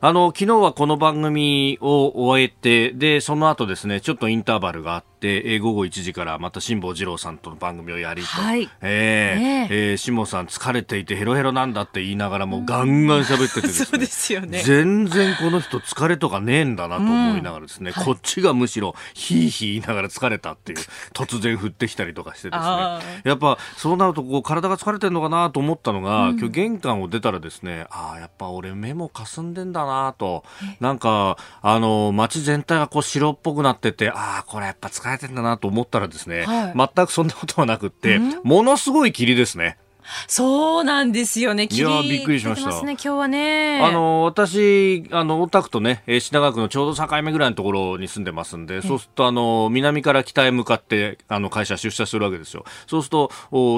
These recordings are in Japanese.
あの昨日はこの番組を終えてでその後ですねちょっとインターバルがあって、えー、午後1時からまた辛坊治郎さんとの番組をやりと、はい。えーねえ。ー、辛坊さん疲れていてヘロヘロなんだって言いながらもうガンガン喋っててですね。そうですよね。全然この人疲れとかねえんだなと思いながらですね、うん、こっちがむしろヒーヒー言いながら疲れたっていう突然降ってきたりとかしてですね。やっぱそうなるとこう体が疲れてるのかなと思ったのが、うん、今日玄関を出たらですねああやっぱ俺目もかすんでんだなと、なんか、あの、街全体がこう白っぽくなってて、ああ、これやっぱ疲れてんだなと思ったらですね、はい、全くそんなことはなくって、ものすごい霧ですね。そうなんですよね。いやびっくりしました。ね、今日はね。あの私あの大田区とね品川区のちょうど境目ぐらいのところに住んでますんで、そうするとあの南から北へ向かってあの会社出社するわけですよ。そうすると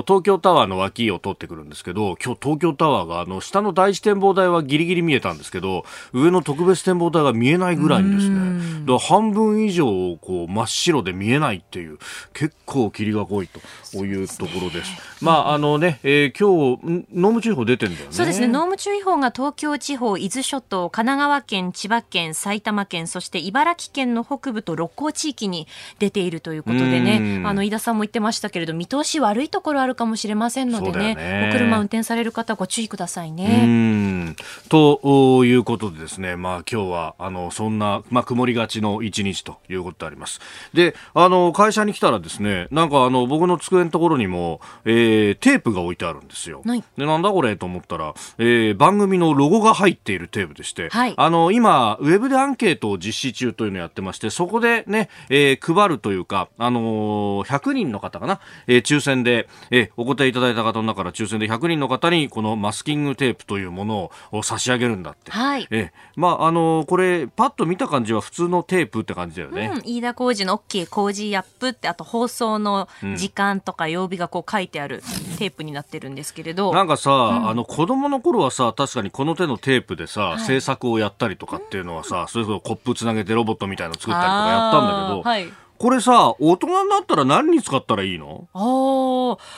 東京タワーの脇を通ってくるんですけど、今日東京タワーがあの下の第一展望台はギリギリ見えたんですけど、上の特別展望台が見えないぐらいにですね。だ半分以上こう真っ白で見えないっていう結構霧が濃いというところです。まああのね。えーー、今日濃霧注意報出てんだよね。そうですね。濃霧注意報が東京地方、伊豆諸島、神奈川県、千葉県、埼玉県、そして茨城県の北部と六甲地域に出ているということでね、あの飯田さんも言ってましたけれど、見通し悪いところあるかもしれませんのでね、ねお車運転される方ご注意くださいね。ということでですね、まあ今日はあのそんなまあ曇りがちの一日ということであります。で、あの会社に来たらですね、なんかあの僕の机のところにも、えー、テープが置いてあるんですよ。はい、でなんだこれと思ったら、えー、番組のロゴが入っているテープでして、はい、あの今ウェブでアンケートを実施中というのをやってましてそこでね、えー、配るというか、あのー、100人の方かな、えー、抽選で、えー、お答えいただいた方の中から抽選で100人の方にこのマスキングテープというものを差し上げるんだって。はい、えー、まああのー、これパッと見た感じは普通のテープって感じだよね。うん、飯田浩二の OK 工事アップってあと放送の時間とか曜日がこう書いてあるテープになってるんですけれど。なんかさ、うん、あの子供の頃はさ確かにこの手のテープでさ、はい、制作をやったりとかっていうのはさ、それこそコップつなげてロボットみたいの作ったりとかやったんだけど、はい、これさ、大人になったら何に使ったらいいの？ああ、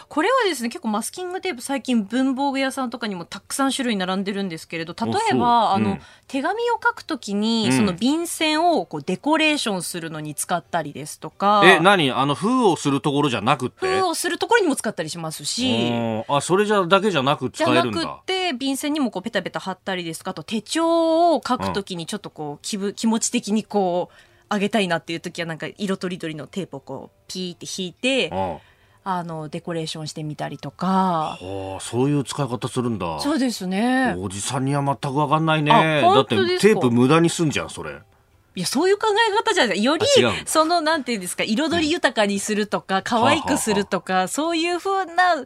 これはですね、結構マスキングテープ最近文房具屋さんとかにもたくさん種類並んでるんですけれど、例えば、あの、うん、手紙を書くときに、その便箋をこうデコレーションするのに使ったりですとか。え、何？あの、封をするところじゃなくて？封をするところにも使ったりしますし。あ、それじゃだけじゃなく使えるんだ。じゃなくて、便箋にもこうペタペタ貼ったりですとか、あと手帳を書くときにちょっとこう、気分、気持ち的にこう、あげたいなっていう時はなんか色とりどりのテープをこうピーって引いて、あのデコレーションしてみたりとか。はあ、そういう使い方するんだ。そうですね。おじさんには全くわかんないね。だってテープ無駄にすんじゃんそれ。いや、そういう考え方じゃないより、その、なんていうんですか、彩り豊かにするとか、可愛くするとか、そういうふうな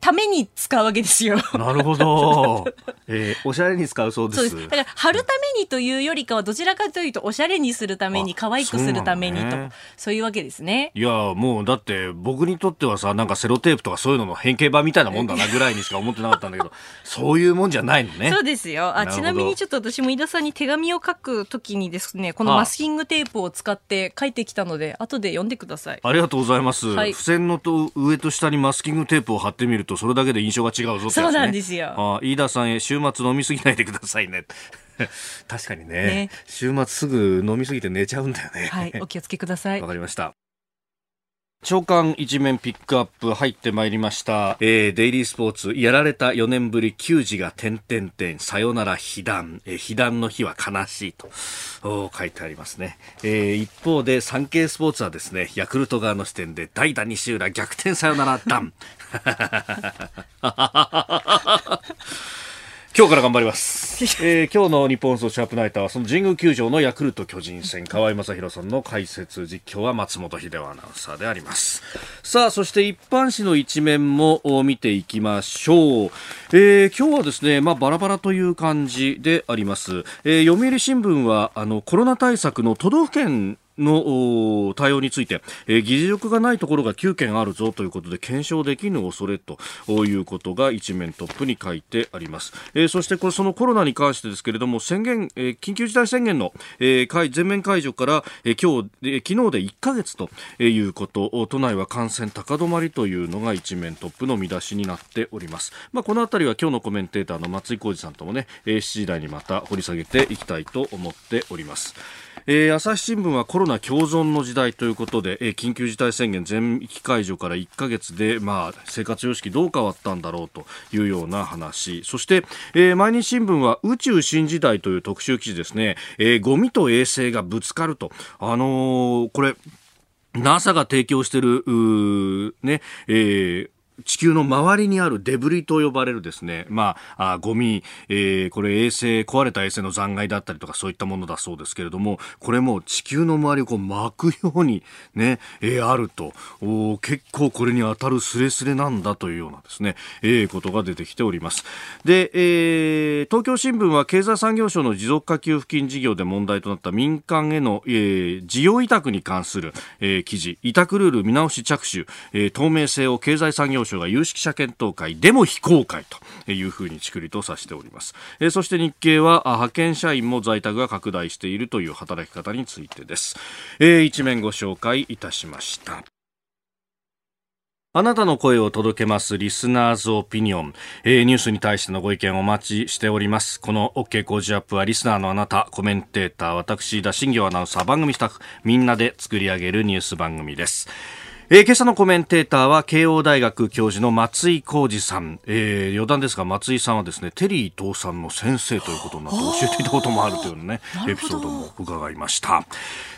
ために使うわけですよ。なるほど。えー、おしゃれに使うそうです。だから貼るためにというよりかはどちらかというとおしゃれにするために可愛くするためにとそう、いうわけですね。いやもうだって僕にとってはさなんかセロテープとかそういうのの変形版みたいなもんだなぐらいにしか思ってなかったんだけど そういうもんじゃないのね。そうですよ。あちなみにちょっと私も井田さんに手紙を書くときにですねこのマスキングテープを使って書いてきたので後で読んでください。ありがとうございます。はい、付箋のと上と下にマスキングテープを貼ってみるとそれだけで印象が違うぞって、ね、そうなんですよ。あ飯田さんへ週末飲みすぎないでくださいね 確かにね、ね、週末すぐ飲みすぎて寝ちゃうんだよね。はい お気をつけください。わかりました。長官一面ピックアップ入ってまいりました、えー、デイリースポーツやられた4年ぶり球児が点々点。さよなら被弾、えー、被弾の日は悲しいと。書いてありますね、えー、一方で産経スポーツはですねヤクルト側の視点で代打西浦逆転さよなら弾 今日から頑張ります、えー、今日の日本放送シャープナイターはその神宮球場のヤクルト巨人戦河合正弘さんの解説実況は松本秀夫アナウンサーであります。さあそして一般紙の一面も見ていきましょう、えー、今日はですねまあバラバラという感じであります、えー、読売新聞はあのコロナ対策の都道府県の対応について、えー、議事力がないところが9件あるぞということで検証できぬ恐れということが一面トップに書いてあります、えー、そしてこれそのコロナに関してですけれども宣言、えー、緊急事態宣言の、えー、全面解除から、えー、今日、えー、昨日で1ヶ月ということ都内は感染高止まりというのが一面トップの見出しになっております、まあ、このあたりは今日のコメンテーターの松井浩二さんともね、えー、7時台にまた掘り下げていきたいと思っております。えー、朝日新聞はコロナ共存の時代ということで、えー、緊急事態宣言全域解除から1ヶ月で、まあ、生活様式どう変わったんだろうというような話。そして、えー、毎日新聞は宇宙新時代という特集記事ですね、えー、ゴミと衛星がぶつかると、あのー、これ NASA が提供している、ね、えー、地球の周りにあるデブリと呼ばれるですね、まあ、あゴミ、えー、これ衛星、壊れた衛星の残骸だったりとかそういったものだそうですけれども、これも地球の周りをこう巻くようにね、えー、あると、お結構これに当たるスレスレなんだというようなですね、えー、ことが出てきております。で、えー、東京新聞は経済産業省の持続化給付金事業で問題となった民間への、えー、事業委託に関する、えー、記事、委託ルール見直し着手、えー、透明性を経済産業省が有識者検討会でも非公開というふうにちくりとさしております、え、そして日経は派遣社員も在宅が拡大しているという働き方についてです、えー、一面ご紹介いたしましたあなたの声を届けます、リスナーズオピニオン。えー、ニュースに対してのご意見をお待ちしております。この OK 工事アップは、リスナーのあなた、コメンテーター、私、田新行アナウンサー、番組スタッフ、みんなで作り上げるニュース番組です。えー、今朝のコメンテーターは慶応大学教授の松井浩二さん、えー、余談ですが松井さんはですねテリー伊藤さんの先生ということになって教えていたこともあるというねエピソードも伺いました、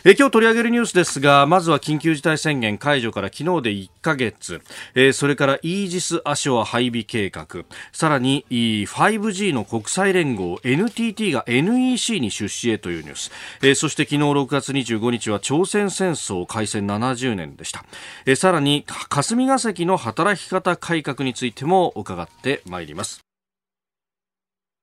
えー、今日取り上げるニュースですがまずは緊急事態宣言解除から昨日で1ヶ月、えー、それからイージス・アショア配備計画。さらに 5G の国際連合 NTT が NEC に出資へというニュース、えー、そして昨日6月25日は朝鮮戦争開戦70年でしたえさらに霞が関の働き方改革についても伺ってまいります。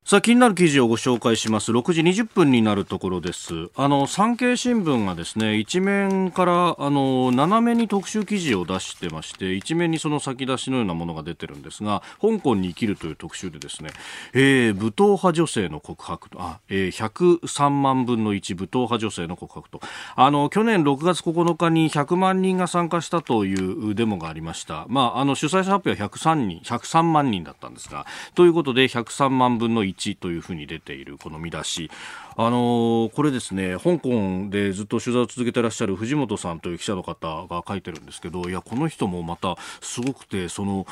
さあ気になる記事をご紹介します。6時20分になるところです。あの産経新聞がですね一面からあの斜めに特集記事を出してまして一面にその先出しのようなものが出てるんですが香港に生きるという特集でですね、えー、武闘派女性の告白とあ、えー、103万分の1武闘派女性の告白と。あの去年6月9日に100万人が参加したというデモがありました。まああの主催者発表は103人103万人だったんですがということで103万分の1というふうに出ているこの見出し。あのー、これですね香港でずっと取材を続けてらっしゃる藤本さんという記者の方が書いてるんですけどいやこの人もまたすごくてその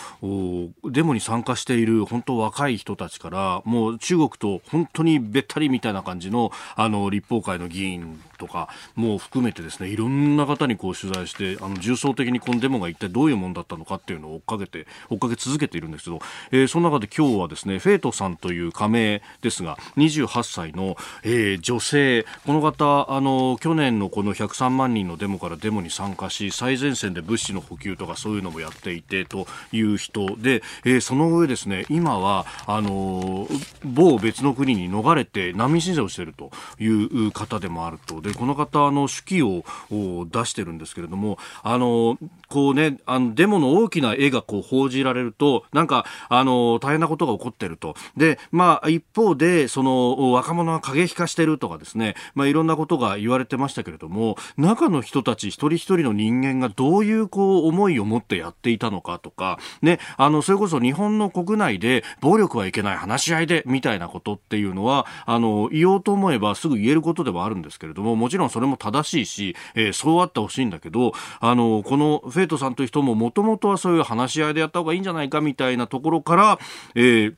デモに参加している本当若い人たちからもう中国と本当にべったりみたいな感じのあの立法会の議員とかも含めてですねいろんな方にこう取材してあの重層的にこのデモが一体どういうものだったのかっていうのを追っかけて追っかけ続けているんですけど、えー、その中で今日はですねフェイトさんという加盟ですが28歳の、えーえー、女性、この方あの去年のこの103万人のデモからデモに参加し最前線で物資の補給とかそういうのもやっていてという人で、えー、その上ですね今はあの某別の国に逃れて難民申請をしているという方でもあると。でこの方あの手記を出してるんですけれどもあのこうねあのデモの大きな絵がこう報じられるとなんかあの大変なことが起こっていると。でまあ一方でその若者が過激化してるとかですね、まあ、いろんなことが言われてましたけれども中の人たち一人一人の人間がどういうこう思いを持ってやっていたのかとか、ね、あのそれこそ日本の国内で暴力はいけない話し合いでみたいなことっていうのはあの言おうと思えばすぐ言えることではあるんですけれどももちろんそれも正しいし、えー、そうあってほしいんだけどあのこのフェイトさんという人ももともとはそういう話し合いでやった方がいいんじゃないかみたいなところから、えー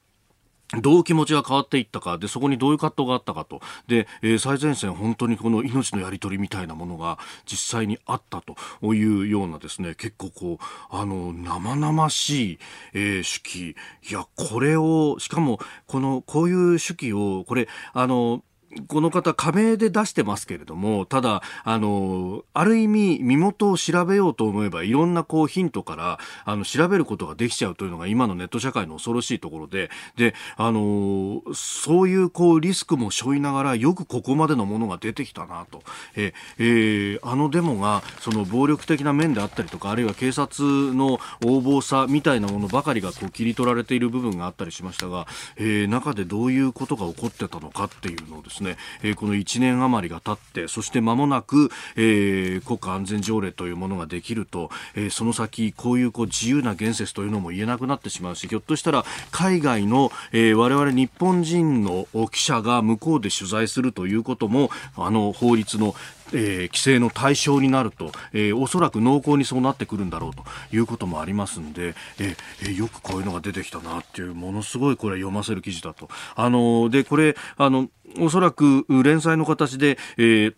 どう気持ちが変わっていったか、で、そこにどういう葛藤があったかと。で、えー、最前線、本当にこの命のやり取りみたいなものが実際にあったというようなですね、結構こう、あの、生々しい、えー、手記。いや、これを、しかも、この、こういう手記を、これ、あの、この方、加盟で出してますけれども、ただ、あの、ある意味、身元を調べようと思えば、いろんなこうヒントから、あの、調べることができちゃうというのが今のネット社会の恐ろしいところで、で、あの、そういうこうリスクも背負いながら、よくここまでのものが出てきたなと。え、えー、あのデモが、その暴力的な面であったりとか、あるいは警察の横暴さみたいなものばかりがこう切り取られている部分があったりしましたが、えー、中でどういうことが起こってたのかっていうのをですね、えー、この1年余りが経ってそして間もなく、えー、国家安全条例というものができると、えー、その先こういうこう自由な言説というのも言えなくなってしまうしひょっとしたら海外の、えー、我々日本人の記者が向こうで取材するということもあの法律のえー、規制の対象になると、えー、おそらく濃厚にそうなってくるんだろうということもありますんで、えー、よくこういうのが出てきたなっていうものすごいこれ読ませる記事だと。あのでこれあのおそらく連載の形で、えー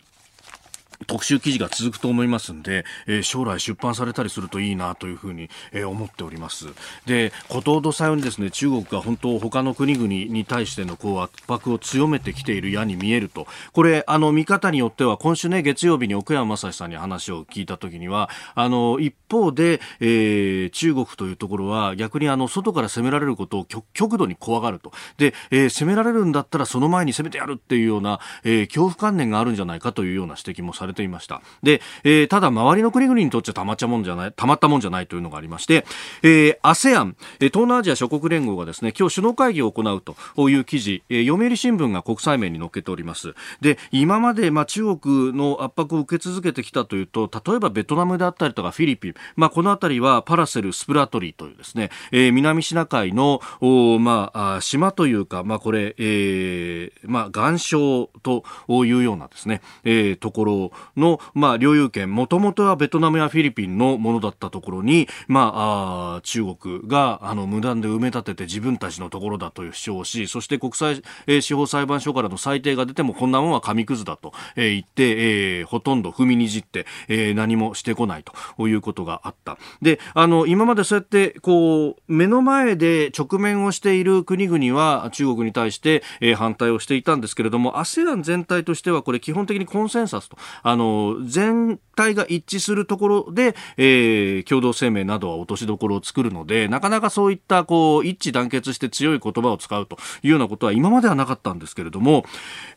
特集記事が続くと思いますんで、えー、将来出版されたりするといいなというふうに、えー、思っております。で、ことほどさようにですね、中国が本当他の国々に対してのこう圧迫を強めてきている矢に見えると、これ、あの、見方によっては今週ね、月曜日に奥山正史さんに話を聞いたときには、あの、一方で、えー、中国というところは逆にあの、外から攻められることを極度に怖がると。で、えー、攻められるんだったらその前に攻めてやるっていうような、えー、恐怖観念があるんじゃないかというような指摘もされれていました。で、えー、ただ周りの国々にとってたまったもんじゃない、たまったもんじゃないというのがありまして、えー、ASEAN、東南アジア諸国連合がですね、今日首脳会議を行うという記事、えー、読売新聞が国際面に載っけております。で、今までまあ中国の圧迫を受け続けてきたというと、例えばベトナムであったりとかフィリピン、まあこの辺りはパラセル、スプラトリーというですね、えー、南シナ海の、おまあ、島というか、まあこれ、えー、まあ岩礁というようなですね、えー、ところの、まあ、領有権、もともとはベトナムやフィリピンのものだったところに、まあ、あ中国が、あの、無断で埋め立てて自分たちのところだという主張をし、そして国際、えー、司法裁判所からの裁定が出ても、こんなもんは紙くずだと、えー、言って、えー、ほとんど踏みにじって、えー、何もしてこないということがあった。で、あの、今までそうやって、こう、目の前で直面をしている国々は中国に対して、えー、反対をしていたんですけれども、ASEAN 全体としてはこれ基本的にコンセンサスと、あの、全体が一致するところで、えー、共同声明などは落としどころを作るので、なかなかそういったこう一致団結して強い言葉を使うというようなことは今まではなかったんですけれども、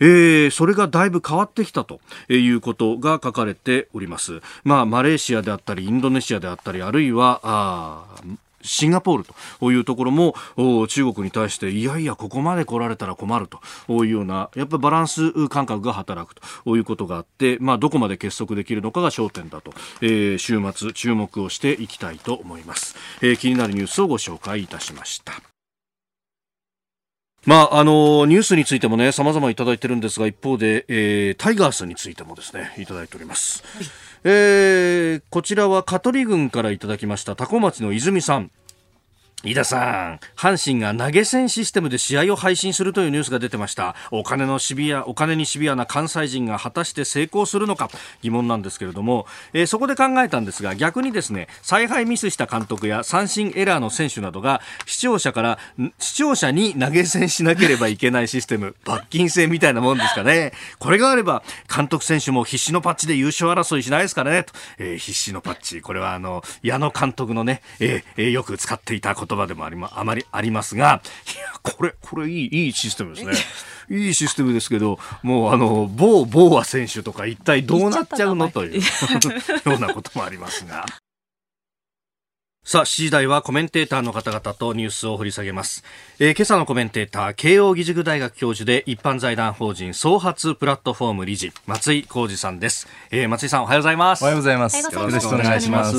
えー、それがだいぶ変わってきたということが書かれております。まあ、マレーシアであったり、インドネシアであったり、あるいは、シンガポールというところも中国に対していやいやここまで来られたら困ると。いうようなやっぱりバランス感覚が働くと。いうことがあって、まあ、どこまで結束できるのかが焦点だと、えー、週末注目をしていきたいと思います、えー、気になるニュースをご紹介いたしました。まあ、あの、ニュースについてもね、様々いただいてるんですが、一方で、えー、タイガースについてもですね、いただいております。はい、えー、こちらは香取郡からいただきました、タコ町の泉さん。飯田さん、阪神が投げ銭システムで試合を配信するというニュースが出てました。お金のシビア、お金にシビアな関西人が果たして成功するのか疑問なんですけれども、えー、そこで考えたんですが、逆にですね、采配ミスした監督や三振エラーの選手などが視聴者から、視聴者に投げ銭しなければいけないシステム、罰金制みたいなもんですかね。これがあれば、監督選手も必死のパッチで優勝争いしないですからね。とえー、必死のパッチ。これはあの、矢野監督のね、えー、よく使っていたこと言葉でもありま、あまりありますが、いや、これ、これいい、いいシステムですね。いいシステムですけど、もうあの、某、某ア選手とか一体どうなっちゃうのという ようなこともありますが。さあ、7時台はコメンテーターの方々とニュースを掘り下げます。えー、今朝のコメンテーター、慶応義塾大学教授で一般財団法人創発プラットフォーム理事、松井浩二さんです。えー、松井さんおはようございます。おはようございます。よろしくお願いします。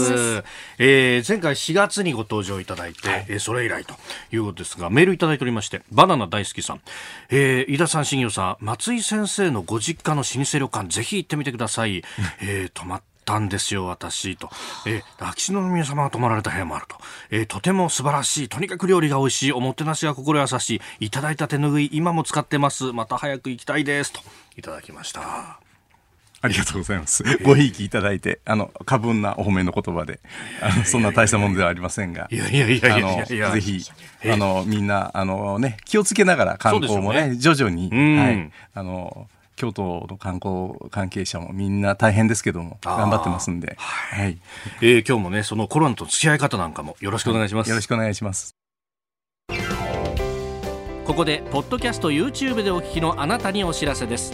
えー、前回4月にご登場いただいて、はい、えー、それ以来ということですが、メールいただいておりまして、バナナ大好きさん、えー、井田さん、新業さん、松井先生のご実家の老舗旅館、ぜひ行ってみてください。えー、泊まったんですよ、私、と。えー、秋篠宮様が泊まられた部屋もあると。えー、とても素晴らしい。とにかく料理が美味しい。おもてなしが心優しい。いただいた手ぬぐい、今も使ってます。また早く行きたいです。と、いただきました。ありがとうございます。ごひいきいただいて、あの、過分なお褒めの言葉で、あの、そんな大したものではありませんが、いやいやいやいやいやぜひ、あの、みんな、あのね、気をつけながら観光もね、ね徐々に、はい、あの、京都の観光関係者もみんな大変ですけども頑張ってますんで、はい、えー、今日もねそのコロナと付き合い方なんかもよろしくお願いします、よろしくお願いします。ここでポッドキャスト YouTube でお聞きのあなたにお知らせです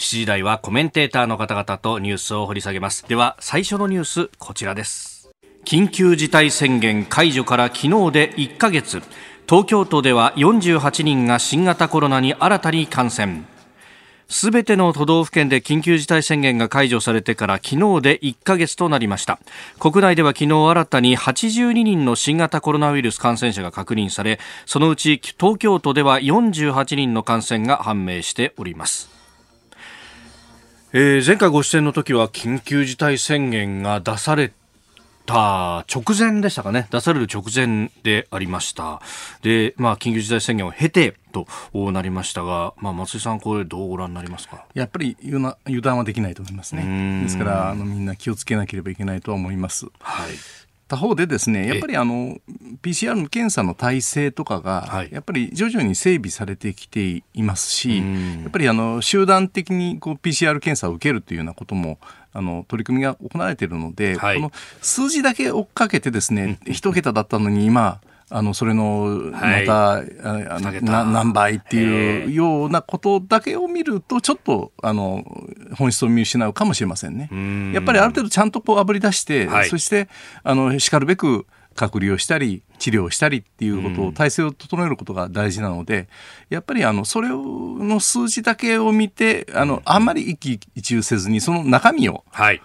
7時台はコメンテーターの方々とニュースを掘り下げます。では最初のニュースこちらです。緊急事態宣言解除から昨日で1ヶ月。東京都では48人が新型コロナに新たに感染。すべての都道府県で緊急事態宣言が解除されてから昨日で1ヶ月となりました。国内では昨日新たに82人の新型コロナウイルス感染者が確認されそのうち東京都では48人の感染が判明しております。えー、前回ご出演の時は緊急事態宣言が出された直前でしたかね。出される直前でありました。で、まあ、緊急事態宣言を経てとなりましたが、まあ、松井さんこれどうご覧になりますか？やっぱり油断はできないと思いますね。ですからあのみんな気をつけなければいけないとは思います。はい他方でですねやっぱりあの PCR の検査の体制とかが、やっぱり徐々に整備されてきていますし、やっぱりあの集団的にこう PCR 検査を受けるというようなこともあの取り組みが行われているので、はい、この数字だけ追っかけてですね、一桁だったのに今あのそれのまた、はい、あの何倍っていうようなことだけを見るとちょっとあの本質を見失うかもしれませんね。やっぱりある程度ちゃんとこうあぶり出して、はい、そしてあのしかるべく隔離をしたり治療をしたりっていうことを体制を整えることが大事なのでやっぱりあのそれの数字だけを見てあのあんまり一喜一憂せずにその中身を、はい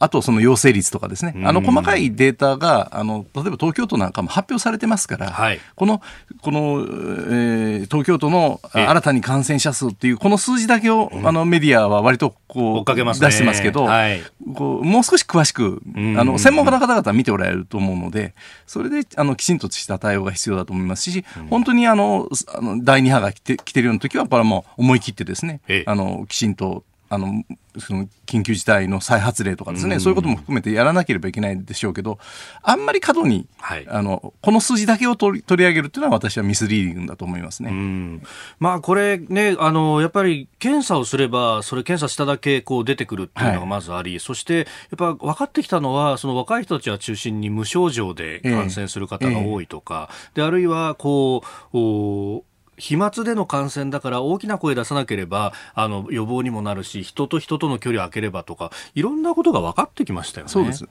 あとその陽性率とかですね、あの細かいデータがあの例えば東京都なんかも発表されてますから、はい、このこの、えー、東京都の新たに感染者数っていうこの数字だけを、あのメディアは割とこう、ね、出してますけど、はい、こうもう少し詳しくあの専門家の方々見ておられると思うのでそれであのきちんとした対応が必要だと思いますし、本当にあのあの第2波が来て来てるような時はこれはもう思い切ってですねあのきちんとあのその緊急事態の再発令とかですね、そういうことも含めてやらなければいけないでしょうけど、あんまり過度に、はい、あのこの数字だけを取り取り上げるっていうのは、私はミスリーディングだと思いますね。まあ、これねあの、やっぱり検査をすれば、それ検査しただけこう出てくるっていうのがまずあり、はい、そしてやっぱ分かってきたのは、その若い人たちは中心に無症状で感染する方が多いとか、ええ、であるいはこうお飛沫での感染だから大きな声出さなければあの予防にもなるし人と人との距離を空ければとかいろんなことが分かってきましたよね。そうです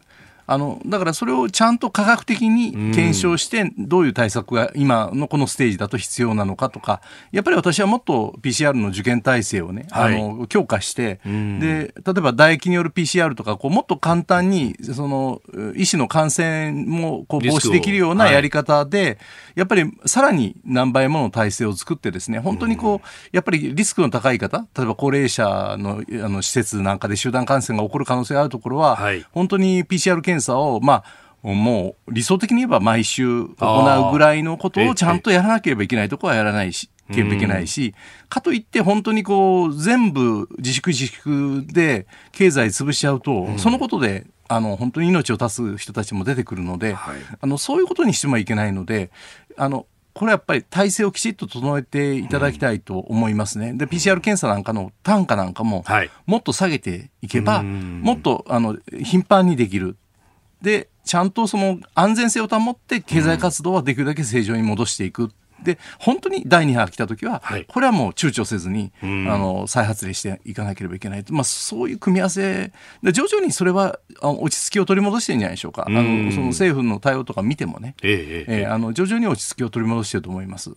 あのだからそれをちゃんと科学的に検証してどういう対策が今のこのステージだと必要なのかとかやっぱり私はもっと PCR の受験体制をね、はい、あの強化してで例えば唾液による PCR とかこうもっと簡単にその医師の感染もこう防止できるようなやり方で、はい、やっぱりさらに何倍もの体制を作ってですね本当にこうやっぱりリスクの高い方例えば高齢者のあの施設なんかで集団感染が起こる可能性があるところは、はい、本当に PCR 検査を、まあ、もう理想的に言えば毎週行うぐらいのことをちゃんとやらなければいけないところはやらないし。ければいけないし、かといって本当にこう全部自粛自粛で経済潰しちゃうと、そのことであの本当に命を絶つ人たちも出てくるので、はい、あのそういうことにしてもいけないのであのこれやっぱり体制をきちっと整えていただきたいと思いますね。で、PCR 検査なんかの単価なんかも、もっと下げていけば、もっとあの頻繁にできる。でちゃんとその安全性を保って経済活動はできるだけ正常に戻していく。で本当に第2波が来た時は、はい、これはもう躊躇せずに、あの再発令していかなければいけないまあ、そういう組み合わせ。で徐々にそれは落ち着きを取り戻してるんじゃないでしょうか、あのその政府の対応とか見てもね、ええ。ええ、あの徐々に落ち着きを取り戻してると思います。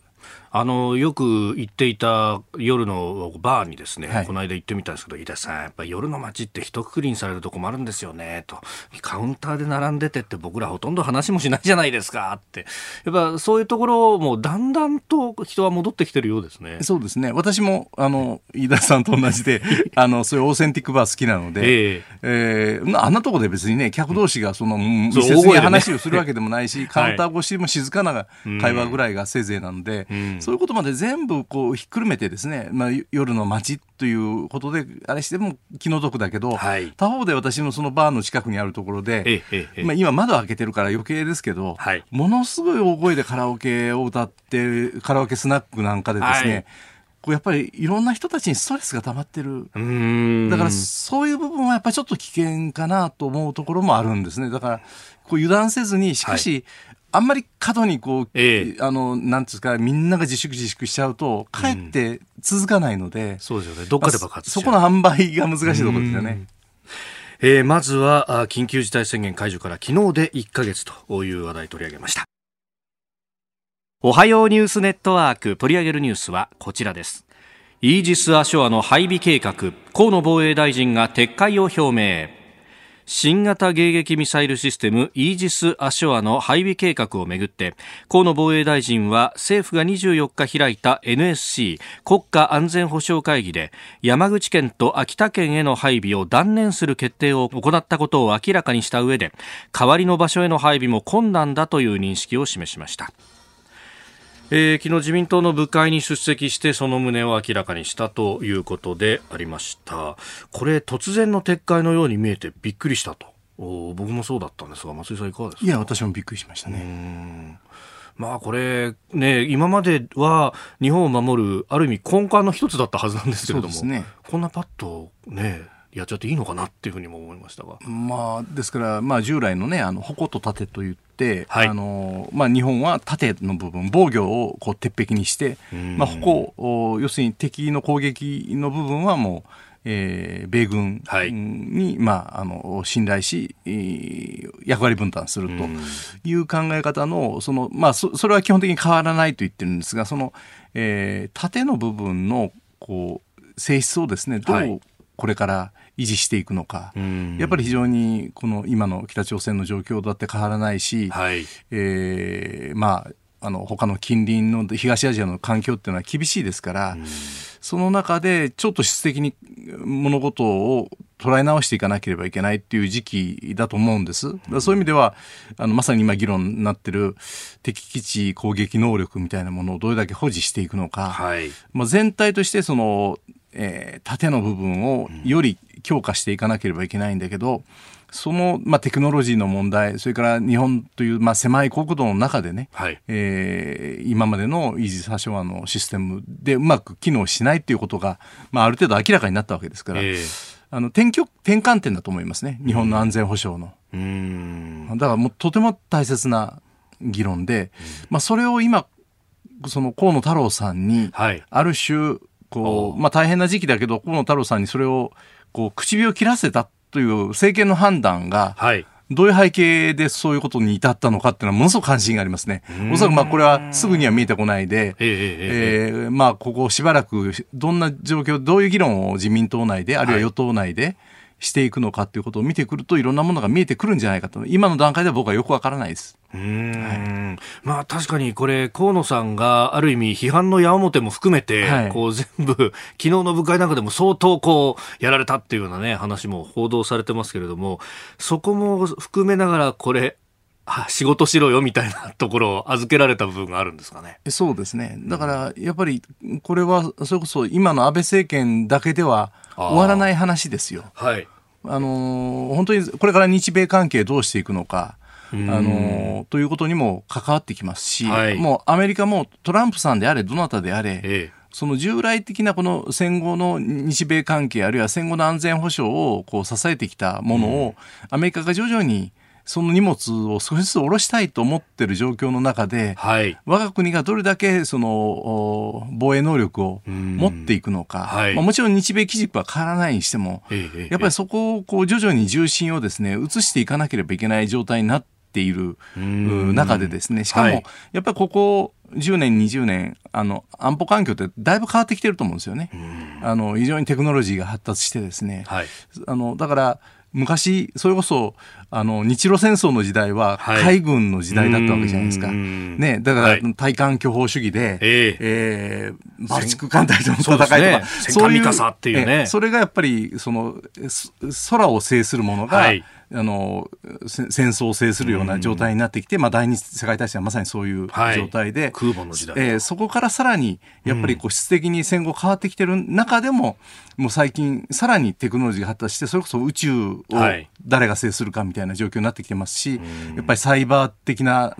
あのよく行っていた夜のバーにですね、はい、この間行ってみたんですけど、飯田さん、やっぱり夜の街って一括りにされると困るんですよねと、カウンターで並んでてって、僕らほとんど話もしないじゃないですかって、やっぱそういうところもだんだんと人は戻ってきてるようですね。そうですね。私もあの飯田さんと同じで あのそういうオーセンティックバー好きなので、えー、えー、あんなとこで別にね客同士がその密接に話をするわけでもないし、カウンター越しも静かな会話ぐらいがせいぜいなので、うん、そういうことまで全部こうひっくるめてですね、まあ、夜の街ということであれしても気の毒だけど、はい、他方で私のそのバーの近くにあるところで、まあ、今窓開けてるから余計ですけど、はい、ものすごい大声でカラオケを歌ってカラオケスナックなんかでですね、はい。こうやっぱりいろんな人たちにストレスが溜まってる。だからそういう部分はやっぱりちょっと危険かなと思うところもあるんですね。だからこう油断せずに、しかし、あんまり過度にこう、ええ、あの、なんですか、みんなが自粛自粛しちゃうと、かえって続かないので、うん、そうですよね。どっかで爆発そこの塩梅が難しいところですよね。えー、まずは緊急事態宣言解除から昨日で1か月という話題取り上げました。おはようニュースネットワーク取り上げるニュースはこちらです。イージス・アショアの配備計画河野防衛大臣が撤回を表明新型迎撃ミサイルシステムイージス・アショアの配備計画をめぐって河野防衛大臣は政府が24日開いた NSC 国家安全保障会議で山口県と秋田県への配備を断念する決定を行ったことを明らかにした上で代わりの場所への配備も困難だという認識を示しました。えー、昨日自民党の部会に出席してその旨を明らかにしたということでありました。これ突然の撤回のように見えてびっくりしたと。お僕もそうだったんですが松井さんいかがですか？いや私もびっくりしましたね。まあこれね今までは日本を守るある意味根幹の一つだったはずなんですけれども、ね、こんなパッとねやっちゃっていいのかなっていうふうにも思いましたが。まあ、ですから、まあ、従来のね、あの、矛と盾といって、はい、あの、まあ、日本は盾の部分、防御をこう鉄壁にして、まあ、矛、要するに敵の攻撃の部分はもう、えー、米軍に、はい、まあ、あの信頼し、えー、役割分担するという考え方のその、まあそ、それは基本的に変わらないと言ってるんですがその、えー、縦の部分のこう性質をですねどうこれから維持していくのか、やっぱり非常にこの今の北朝鮮の状況だって変わらないし、はい、えー、まああの他の近隣の東アジアの環境っていうのは厳しいですから、その中でちょっと質的に物事を捉え直していかなければいけないっていう時期だと思うんです。そういう意味では、あの、まさに今議論になってる敵基地攻撃能力みたいなものをどれだけ保持していくのか、はい、まあ全体としてその、えー、縦の部分をより強化していかなければいけないんだけど、その、まあ、テクノロジーの問題、それから日本という、まあ、狭い国土の中でね、はい、えー、今までのイージス・ハショアのシステムでうまく機能しないということが、まあ、ある程度明らかになったわけですから、えー、あの転局転換点だと思いますね、日本の安全保障の。うん。だからもうとても大切な議論で、まあ、それを今、その河野太郎さんに、ある種、こう、まあ大変な時期だけど、河野太郎さんにそれを、こう、唇を切らせたという政権の判断が、はい。どういう背景でそういうことに至ったのかっていうのはものすごく関心がありますね。おそらくまあこれはすぐには見えてこないで、えー、えー、まあここしばらくどんな状況、どういう議論を自民党内で、あるいは与党内で、していくのかということを見てくるといろんなものが見えてくるんじゃないかと今の段階では僕はよくわからないです。うん、はい、まあ確かにこれ河野さんがある意味批判の矢面も含めて、はい、こう全部昨日の部会なんかでも相当こうやられたっていうようなね話も報道されてますけれどもそこも含めながらこれ仕事しろよみたいなところを預けられた部分があるんですかね。そうですね。だからやっぱりこれはそれこそ今の安倍政権だけでは終わらない話ですよ。はい。あの本当にこれから日米関係どうしていくのか。あのということにも関わってきますし、はい、もうアメリカもトランプさんであれどなたであれ、ええ、その従来的なこの戦後の日米関係あるいは戦後の安全保障をこう支えてきたものを、アメリカが徐々にその荷物を少しずつ下ろしたいと思ってる状況の中で、はい、我が国がどれだけその防衛能力を持っていくのか、はい、まあ、もちろん日米基軸は変わらないにしても、やっぱりそこをこう徐々に重心をですね移していかなければいけない状態になっている中でですね。しかもやっぱりここ10年、20年、あの、安保環境ってだいぶ変わってきてると思うんですよね。あの、非常にテクノロジーが発達してですね。はい、あの、だから、昔、それこそ、あの、日露戦争の時代は海軍の時代だったわけじゃないですか。はい、ね、だから、対艦巨砲主義で、えー、えー、バルチック艦隊との戦いとか、そう、ね,、いう、っていうね、それがやっぱり、その、空を制するものが、はい。あの戦争を制するような状態になってきて、まあ、第二次世界大戦はまさにそういう状態で、はい、空母の時代、えー、そこからさらにやっぱりこう質的に戦後変わってきてる中でも、もう最近さらにテクノロジーが発達してそれこそ宇宙を誰が制するかみたいな状況になってきてますし、はい、やっぱりサイバー的な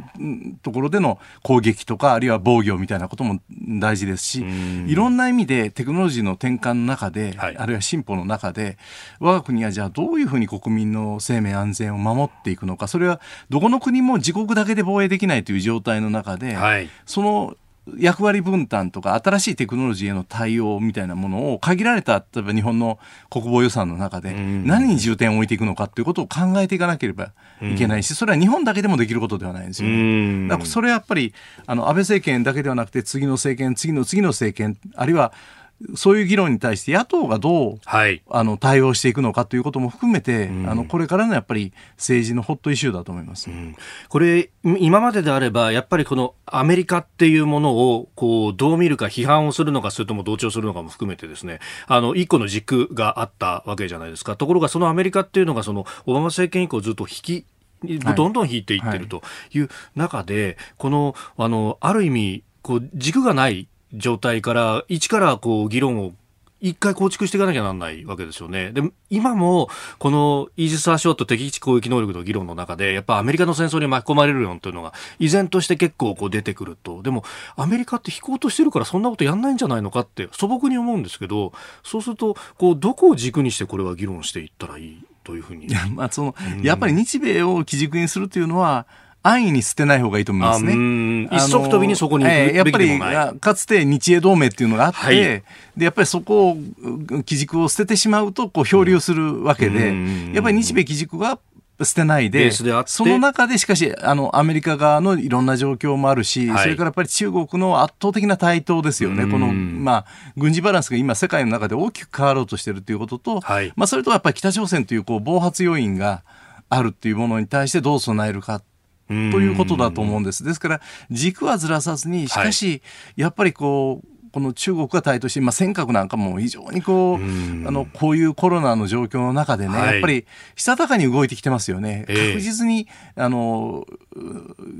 ところでの攻撃とかあるいは防御みたいなことも大事ですしいろんな意味でテクノロジーの転換の中で、はい、あるいは進歩の中で我が国はじゃあどういうふうに国民の生命安全を守っていくのかそれはどこの国も自国だけで防衛できないという状態の中で、はい、その役割分担とか新しいテクノロジーへの対応みたいなものを限られた例えば日本の国防予算の中で何に重点を置いていくのかということを考えていかなければいけないしそれは日本だけでもできることではないんですよ、ね、だからそれはやっぱりあの安倍政権だけではなくて次の政権次の次の政権あるいはそういう議論に対して野党がどう、はい、あの対応していくのかということも含めて、うん、あのこれからのやっぱり政治のホットイシューだと思います、うん、これ、今までであれば、やっぱりこのアメリカっていうものをこうどう見るか、批判をするのか、それとも同調するのかも含めて、ですね。あの一個の軸があったわけじゃないですか。ところが、そのアメリカっていうのが、そのオバマ政権以降、ずっと引きどんどん引いていってるという中で、このあのある意味こう軸がない状態から一からこう議論を一回構築していかなきゃならないわけですよね。で、今も、このイージス・アショート敵基地攻撃能力の議論の中で、やっぱアメリカの戦争に巻き込まれるよというのが、依然として結構こう出てくると。でも、アメリカって引こうとしてるからそんなことやんないんじゃないのかって素朴に思うんですけど、そうすると、こう、どこを軸にしてこれは議論していったらいいというふうに。まあ、その、やっぱり日米を基軸にするというのは、安易に捨てない方がいいと思いますね。一足飛びにそこにえー、やっぱりかつて日英同盟っていうのがあって、はい、でやっぱりそこを基軸を捨ててしまうとこう漂流するわけで、やっぱり日米基軸は捨てないで、その中でしかし、あの、アメリカ側のいろんな状況もあるし、はい、それからやっぱり中国の圧倒的な台頭ですよね。この、まあ、軍事バランスが今世界の中で大きく変わろうとしてるということと、はい、まあ、それとやっぱり北朝鮮という、こう、暴発要因があるっていうものに対してどう備えるか。ということだと思うんです。ですから、軸はずらさずに、しかし、やっぱりこう、この中国が台頭して、まあ、尖閣なんかも非常にこう、あの、こういうコロナの状況の中でね、はい、やっぱり、したたかに動いてきてますよね。確実に、あの、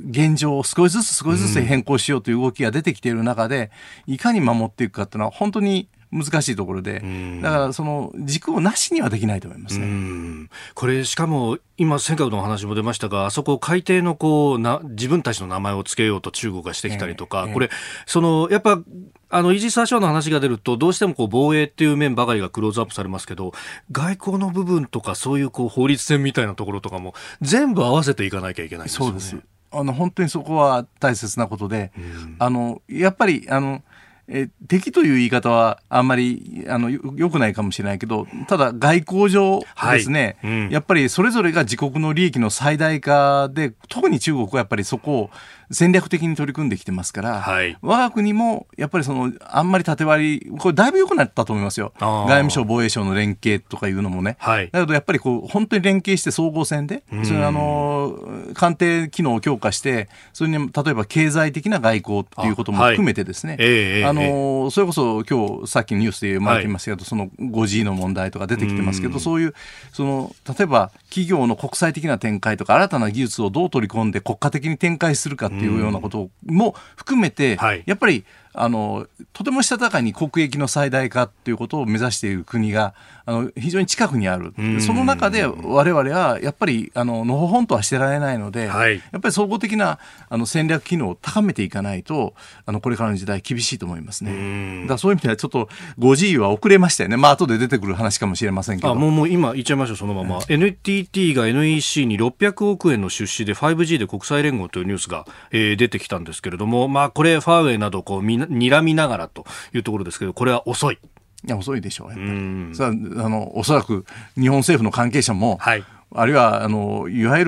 現状を少しずつ少しずつ変更しようという動きが出てきている中で、いかに守っていくかっていうのは、本当に難しいところで、だからその軸をなしにはできないと思いますね。これしかも今尖閣の話も出ましたが、あそこ海底のこうな自分たちの名前を付けようと中国がしてきたりとか、えーえー、これそのやっぱあのイージス・アショアの話が出るとどうしてもこう防衛っていう面ばかりがクローズアップされますけど、外交の部分とかそういうこう法律戦みたいなところとかも全部合わせていかなきゃいけないですよね。そうです。あの本当にそこは大切なことで、あのやっぱりあの。え敵という言い方はあんまりあのよくないかもしれないけどただ外交上ですね、はい。うん、やっぱりそれぞれが自国の利益の最大化で特に中国はやっぱりそこを戦略的に取り組んできてますから、はい、我が国もやっぱりそのあんまり縦割りこれだいぶ良くなったと思いますよ。外務省防衛省の連携とかいうのもね、はい、だけどやっぱりこう本当に連携して総合戦で、それあの官邸機能を強化してそれに例えば経済的な外交っていうことも含めてですね。あ、はいえー、あのそれこそ今日さっきニュースで生まれてましたけど、その 5G の問題とか出てきてますけどそういうその例えば企業の国際的な展開とか新たな技術をどう取り込んで国家的に展開するかっていうようなことも含めて、やっぱりあのとてもしたたかに国益の最大化ということを目指している国があの非常に近くにある、その中で我々はやっぱりあののほほんとはしてられないので、はい、やっぱり総合的なあの戦略機能を高めていかないとあのこれからの時代厳しいと思いますね。だからそういう意味ではちょっと 5G は遅れましたよね。まあ後で出てくる話かもしれませんけど。あもうもう今言っちゃいましょうそのまま。NTT が NEC に600億円の出資で 5G で国際連合というニュースが、えー、出てきたんですけれども、まあこれファーウェイなどこうみ睨みながらというところですけど、これは遅い。いや遅いでしょう、やっぱり。さあのおそらく日本政府の関係者も、はい、あるいはあのいわゆ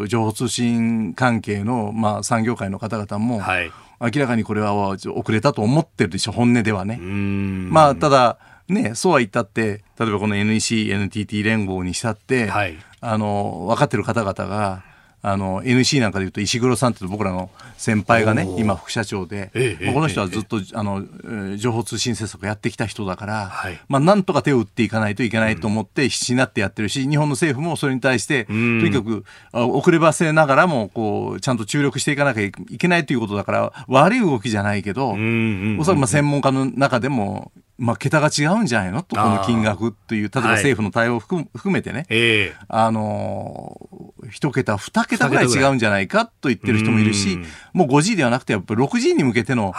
る情報通信関係の、まあ、産業界の方々も、はい、明らかにこれは遅れたと思ってるでしょ本音ではね。まあただね、そうは言ったって、例えばこの NEC、NTT 連合にしたって、はい、あの、分かってる方々が、あの NC なんかでいうと石黒さんって僕らの先輩がね今副社長で、ええ、この人はずっと、あの情報通信政策やってきた人だから、はい、まあなんとか手を打っていかないといけないと思って必死になってやってるし、日本の政府もそれに対して、とにかく遅ればせながらもこうちゃんと注力していかなきゃいけないということだから悪い動きじゃないけど、おそらくまあ専門家の中でもまあ、桁が違うんじゃないの？と、この金額という、例えば政府の対応を含めてね、はいあのー、一桁、二桁ぐらい違うんじゃないかと言ってる人もいるし、もう 5G ではなくて、やっぱり 6G に向けての、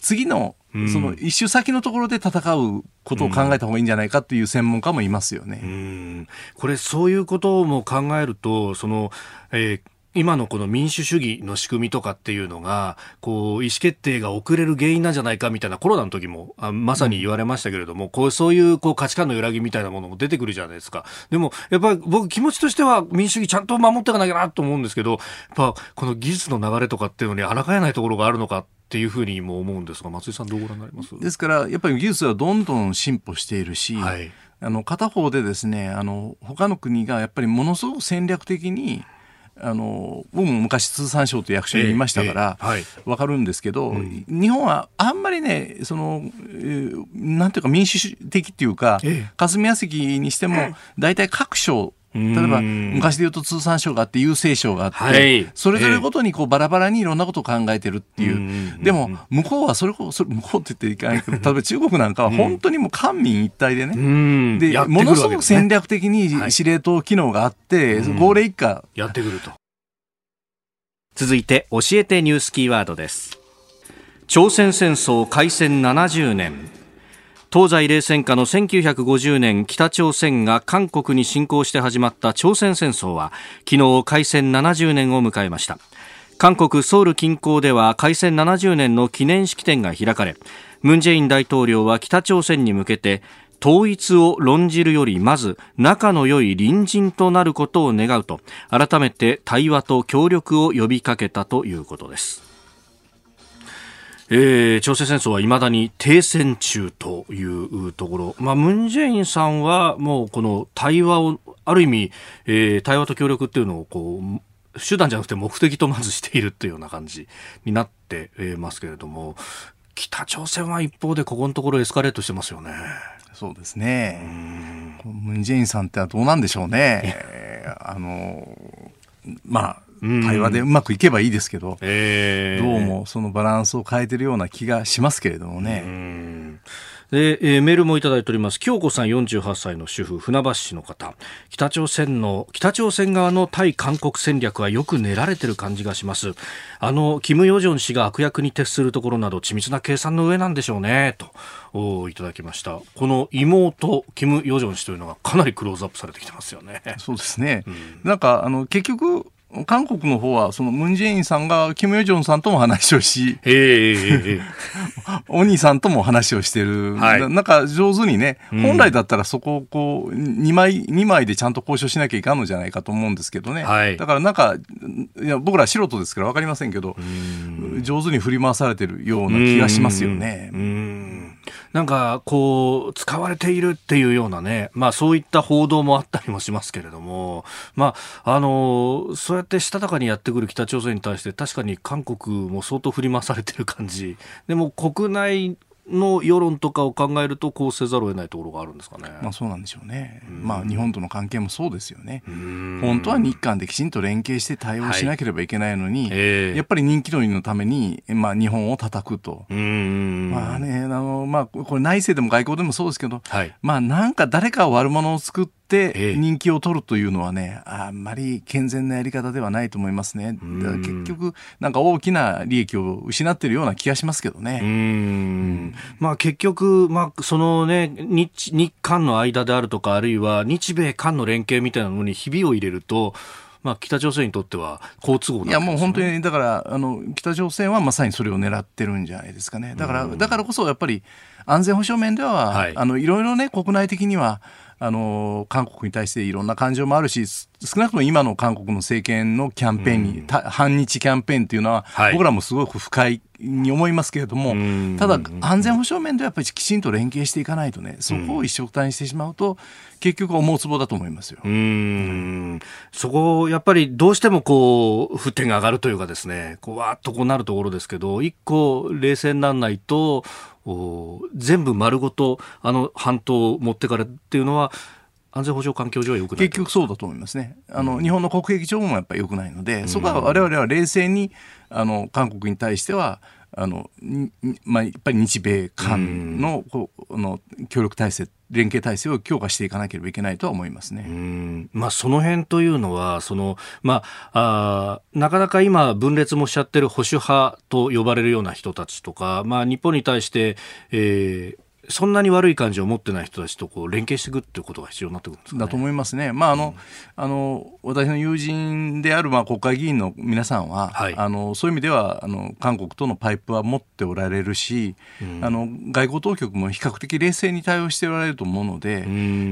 次の、その一周先のところで戦うことを考えた方がいいんじゃないかという専門家もいますよね。これ、そういうことも考えると、その、えー今のこの民主主義の仕組みとかっていうのが、こう、意思決定が遅れる原因なんじゃないかみたいなコロナの時も、あまさに言われましたけれども、こう、そういうこう価値観の揺らぎみたいなものも出てくるじゃないですか。でも、やっぱり僕気持ちとしては民主主義ちゃんと守っていかなきゃなと思うんですけど、やっぱこの技術の流れとかっていうのに抗えないところがあるのかっていうふうにも思うんですが、松井さんどうご覧になります？ですから、やっぱり技術はどんどん進歩しているし、はい、あの片方でですね、あの他の国がやっぱりものすごく戦略的にあの僕も昔通産省という役所にいましたから、分かるんですけど、うん、日本はあんまりねその、えー、なんていうか民主的っていうか、霞が関にしても大体各省例えば昔で言うと通産省があって郵政省があって、はい、それぞれごとにこうバラバラにいろんなことを考えてるっていう、でも向こうはそれこそ向こうって言っていかないけど 例えば中国なんかは本当にもう官民一体でね、でものすごく戦略的に司令塔機能があって、号令一家。やってくると。続いて教えてニュースキーワードです。朝鮮戦争開戦70年東西冷戦下の1950年北朝鮮が韓国に侵攻して始まった朝鮮戦争は昨日開戦70年を迎えました。韓国ソウル近郊では開戦70年の記念式典が開かれムン・ジェイン大統領は北朝鮮に向けて統一を論じるよりまず仲の良い隣人となることを願うと改めて対話と協力を呼びかけたということです。えー、朝鮮戦争はいまだに停戦中というところ、まあ、ムン・ジェインさんはもうこの対話を、ある意味、えー、対話と協力っていうのをこう、手段じゃなくて目的とまずしているというような感じになってますけれども、北朝鮮は一方でここのところエスカレートしてますよね。そうですね。ムン・ジェインさんってどうなんでしょうね。あの、まあ、対話でうまくいけばいいですけど、えー、どうもそのバランスを変えてるような気がしますけれどもね。で、えー、メールもいただいております。京子さん48歳の主婦、船橋市の方。北朝鮮の、北朝鮮側の対韓国戦略はよく練られてる感じがします。あの、キム・ヨジョン氏が悪役に徹するところなど緻密な計算の上なんでしょうね、と、おいただきました。この妹、キム・ヨジョン氏というのがかなりクローズアップされてきてますよね。そうですね。うん、なんか、あの、結局、韓国の方は、そのムン・ジェインさんがキム・ヨジョンさんとも話をし、お兄さんとも話をしてる、はい、なんか上手にね、本来だったらそこをこう、2枚、2枚でちゃんと交渉しなきゃいかんのじゃないかと思うんですけどね。はい、だからなんか、いや、僕ら素人ですから分かりませんけど、上手に振り回されてるような気がしますよね。なんか、こう、使われているっていうようなね、まあそういった報道もあったりもしますけれども、まあ、あの、そうやってしたたかにやってくる北朝鮮に対して、確かに韓国も相当振り回されてる感じ。でも国内の世論とかを考えるとこうせざるを得ないところがあるんですかね。まあそうなんでしょうね。うまあ日本との関係もそうですよね。本当は日韓できちんと連携して対応しなければいけないのに、はいえー、やっぱり人気取りのためにまあ日本を叩くと。まあねあのまあこれ内政でも外交でもそうですけど、はい、まあなんか誰か悪者を作って人気を取るというのはね、あんまり健全なやり方ではないと思いますね。結局、なんか大きな利益を失っているような気がしますけどね。うん、まあ結局、まあそのね、日、日韓の間であるとか、あるいは日米韓の連携みたいなのにひびを入れると、まあ、北朝鮮にとっては好都合、ね、い。やもう本当にだからあの北朝鮮はまさにそれを狙ってるんじゃないですかね。だからだからこそやっぱり安全保障面では、はい、あのいろいろね国内的にはあの韓国に対していろんな感情もあるし少なくとも今の韓国の政権のキャンペーンに、うん、反日キャンペーンっていうのは、はい、僕らもすごく不快に思いますけれども、ただ安全保障面でやっぱりきちんと連携していかないとねそこを一緒くたにしてしまうと、結局思うつぼだと思いますよ。うん。そこやっぱりどうしてもこう沸点が上がるというかですねこうわーっとこうなるところですけど一個冷静にならないと全部丸ごとあの半島を持ってからっていうのは安全保障環境上は良くない結局そうだと思いますね。あの、うん、日本の国益上もやっぱり良くないので、そこは我々は冷静にあの韓国に対してはあのまあ、やっぱり日米韓のこうの協力体制連携体制を強化していかなければいけないとは思いますね。まあ、その辺というのは、その、まあ、あなかなか今分裂もしちゃってる保守派と呼ばれるような人たちとか、まあ、日本に対して、えー、そんなに悪い感じを持ってない人たちとこう連携していくっていうことが必要になってくるんですか、ね、だと思いますね。まああの、うん、あの私の友人であるまあ国会議員の皆さんは、はい、あのそういう意味ではあの韓国とのパイプは持っておられるし、うん、あの外交当局も比較的冷静に対応しておられると思うので、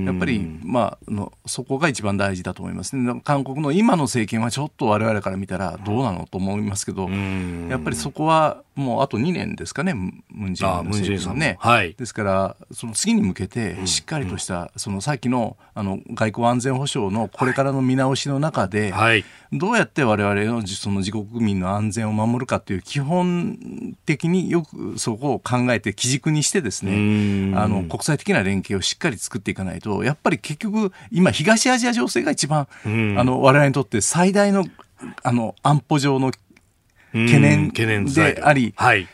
やっぱりまあのそこが一番大事だと思いますね。韓国の今の政権はちょっと我々から見たらどうなのと思いますけど、やっぱりそこはもうあと2年ですかね、ムンジェインの政権ね。はい、ですからその次に向けてしっかりとした、そのさっきのあの外交安全保障のこれからの見直しの中で、どうやって我々のその自国民の安全を守るかという基本的によくそこを考えて基軸にしてですねあの国際的な連携をしっかり作っていかないとやっぱり結局今東アジア情勢が一番あの我々にとって最大のあの安保上の懸念であり、はい、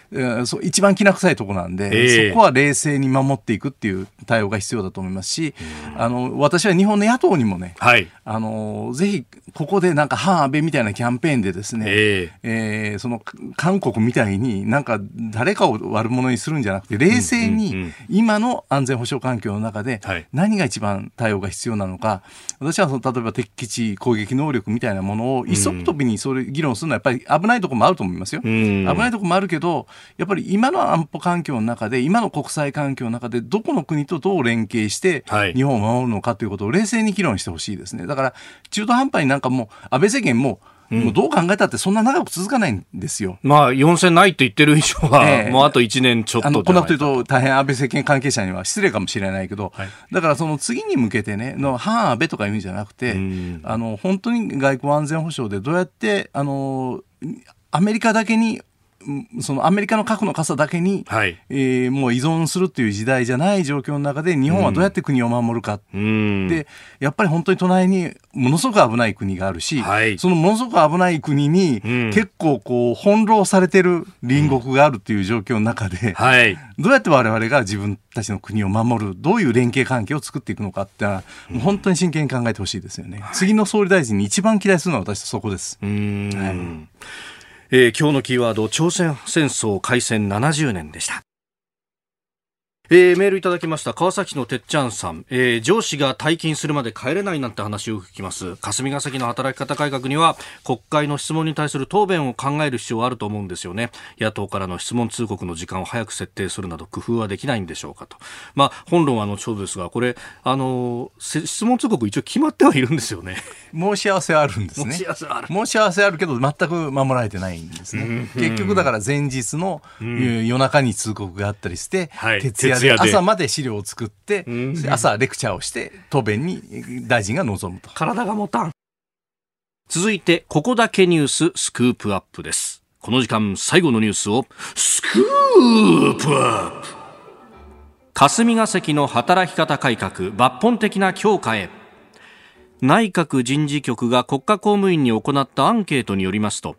そう一番きな臭いところなんで、えー、そこは冷静に守っていくっていう対応が必要だと思いますし、あの私は日本の野党にもね、はい、あのぜひここでなんか反安倍みたいなキャンペーンでですね、えー、えー、その韓国みたいになんか誰かを悪者にするんじゃなくて冷静に今の安全保障環境の中で何が一番対応が必要なのか、私はその例えば敵基地攻撃能力みたいなものを一足飛びにそれ議論するのはやっぱり危ないところもあると思いますよ。危ないところもあるけどやっぱり今の安保環境の中で今の国際環境の中でどこの国とどう連携して日本を守るのかということを冷静に議論してほしいですね。だから中途半端になんかもう安倍政権ももうどう考えたってそんな長く続かないんですよ。まあ、4選ないって言ってる以上は、えー、もうあと1年ちょっとあのこんなこと言うと大変安倍政権関係者には失礼かもしれないけど、はい、だからその次に向けてね、の反安倍とかいう意味じゃなくて、あの、本当に外交安全保障でどうやって、あの、アメリカだけにそのアメリカの核の傘だけに、はい、えー、もう依存するっていう時代じゃない状況の中で日本はどうやって国を守るか、うん、でやっぱり本当に隣にものすごく危ない国があるし、はい、そのものすごく危ない国に、結構こう翻弄されてる隣国があるっていう状況の中で、はい、どうやって我々が自分たちの国を守るどういう連携関係を作っていくのかってのは、もう本当に真剣に考えてほしいですよね、次の総理大臣に一番期待するのは私そこです。はいえー、今日のキーワード朝鮮戦争開戦70年でした。えー、メールいただきました。川崎のてっちゃんさん、えー、上司が退勤するまで帰れないなんて話を聞きます。霞が関の働き方改革には国会の質問に対する答弁を考える必要があると思うんですよね。野党からの質問通告の時間を早く設定するなど工夫はできないんでしょうかと。まあ本論は後ほどですがこれあの質問通告一応決まってはいるんですよね。申し合わせはあるんですね。申し合わせはある。申し合わせあるけど全く守られてないんですね。結局だから前日の、夜中に通告があったりして、はい、徹夜朝まで資料を作って、朝レクチャーをして答弁に大臣が臨むと。体が持たん。続いてここだけニューススクープアップです。この時間最後のニュースをスクープアップ。霞が関の働き方改革抜本的な強化へ。内閣人事局が国家公務員に行ったアンケートによりますと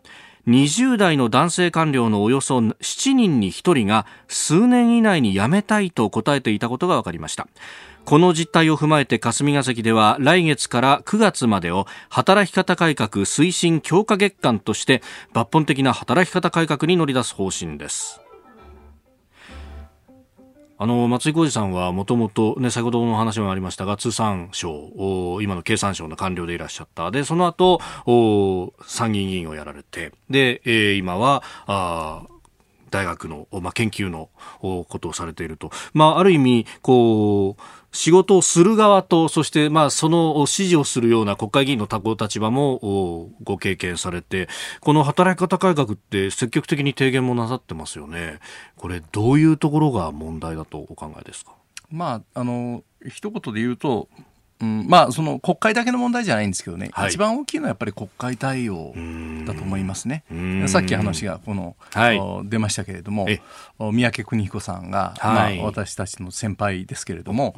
20代の男性官僚のおよそ7人に1人が数年以内に辞めたいと答えていたことが分かりました。この実態を踏まえて霞が関では来月から9月までを働き方改革推進強化月間として抜本的な働き方改革に乗り出す方針です。あの松井浩二さんはもともと、ね、先ほどの話もありましたが通産省今の経産省の官僚でいらっしゃった。でその後参議院議員をやられて。で、えー、今はあ大学の、まあ、研究のことをされていると、まあ、ある意味こう仕事をする側と、そして、まあ、その指示をするような国会議員の多幸立場もご経験されて、この働き方改革って積極的に提言もなさってますよね。これ、どういうところが問題だとお考えですか？まあ、あの、一言で言うと、うん、まあその国会だけの問題じゃないんですけどね、はい、一番大きいのはやっぱり国会対応だと思いますね。さっき話がこの、はい、出ましたけれども、三宅邦彦さんが、はい、まあ、私たちの先輩ですけれども、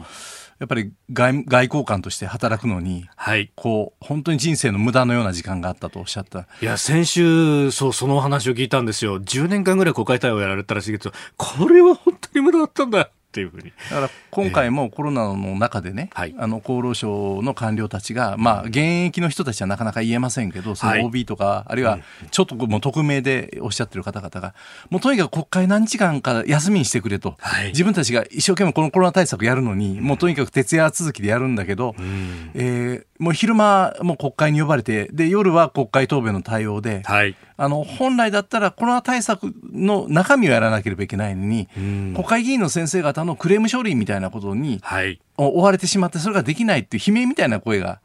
やっぱり外外交官として働くのに、はい、こう本当に人生の無駄のような時間があったとおっしゃった。いや先週そうその話を聞いたんですよ。10年間ぐらい国会対応やられたらしいけどこれは本当に無駄だったんだっていうふうに。だから今回もコロナの中でね、えー、あの厚労省の官僚たちが、まあ、現役の人たちはなかなか言えませんけど、その OB とか、はい、あるいはちょっともう匿名でおっしゃってる方々が、もうとにかく国会何時間か休みにしてくれと、はい、自分たちが一生懸命このコロナ対策やるのに、もうとにかく徹夜続きでやるんだけど、うん、えー、もう昼間も国会に呼ばれて、で夜は国会答弁の対応で、はい、あの本来だったらコロナ対策の中身をやらなければいけないのに、国会議員の先生方のクレーム処理みたいなことに、はい、追われてしまってそれができないっていう悲鳴みたいな声が。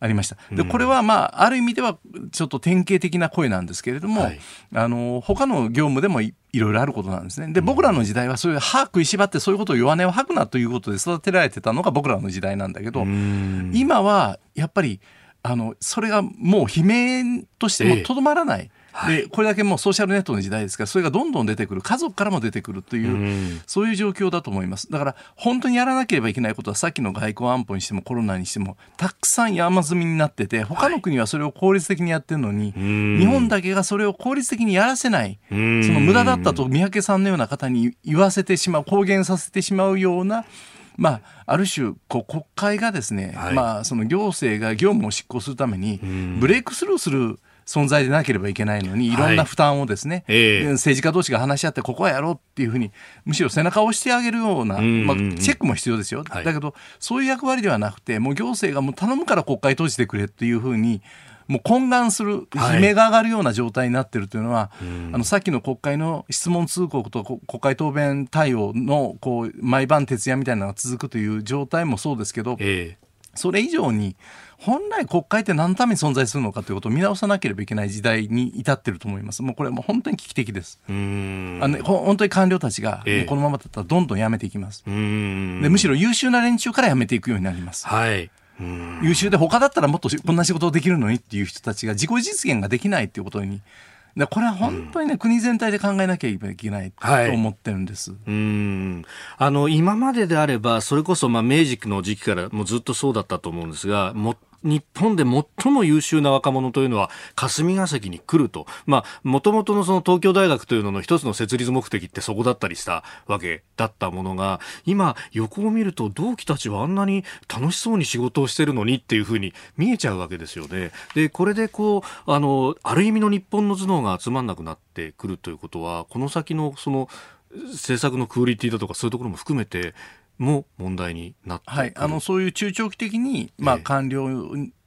ええありました。で、これはまあ、ある意味ではちょっと典型的な声なんですけれども、はい、あの、他の業務でもいろいろあることなんですね。で、僕らの時代はそういう歯食いしばってそういうことを弱音を吐くなということで育てられてたのが僕らの時代なんだけど、今はやっぱり、あの、それがもう悲鳴としてもとどまらない。えでこれだけもうソーシャルネットの時代ですからそれがどんどん出てくる家族からも出てくるという、うん、そういう状況だと思います。だから本当にやらなければいけないことはさっきの外交安保にしてもコロナにしてもたくさん山積みになってて他の国はそれを効率的にやってるのに、はい、日本だけがそれを効率的にやらせない、その無駄だったと三宅さんのような方に言わせてしまう公言させてしまうようなまあ、ある種こう国会がですね、はい、まあ、その行政が業務を執行するためにブレイクスルーする存在でなければいけないのにい。ろんな負担をですね、はいえ。ー、政治家同士が話し合ってここはやろうっていうふうにむしろ背中を押してあげるような、まあ、チェックも必要ですよ、はい、だけどそういう役割ではなくてもう行政がもう頼むから国会閉じてくれっていうふうにもう懇願する、悲鳴が上がるような状態になっているというのは、はい、あのさっきの国会の質問通告と国会答弁対応のこう毎晩徹夜みたいなのが続くという状態もそうですけど、えーそれ以上に本来国会って何のために存在するのかということを見直さなければいけない時代に至ってると思います。もうこれもう本当に危機的です。あの、ね、本当に官僚たちが、このままだったらどんどん辞めていきます。でむしろ優秀な連中から辞めていくようになります。はい。優秀で他だったらもっとこんな仕事できるのにっていう人たちが自己実現ができないっていうことにでこれは本当にね、うん、国全体で考えなきゃいけないと思ってるんです、はい、うん。あの今までであればそれこそまあ明治の時期からもうずっとそうだったと思うんですがも日本で最も優秀な若者というのは霞が関に来ると。まあ、もともとのその東京大学というのの一つの設立目的ってそこだったりしたわけだったものが、今横を見ると同期たちはあんなに楽しそうに仕事をしてるのにっていうふうに見えちゃうわけですよね。で、これでこう、あの、ある意味の日本の頭脳が集まんなくなってくるということは、この先のその、政策のクオリティだとかそういうところも含めても問題になってはい、あのそういう中長期的に、まあ、官僚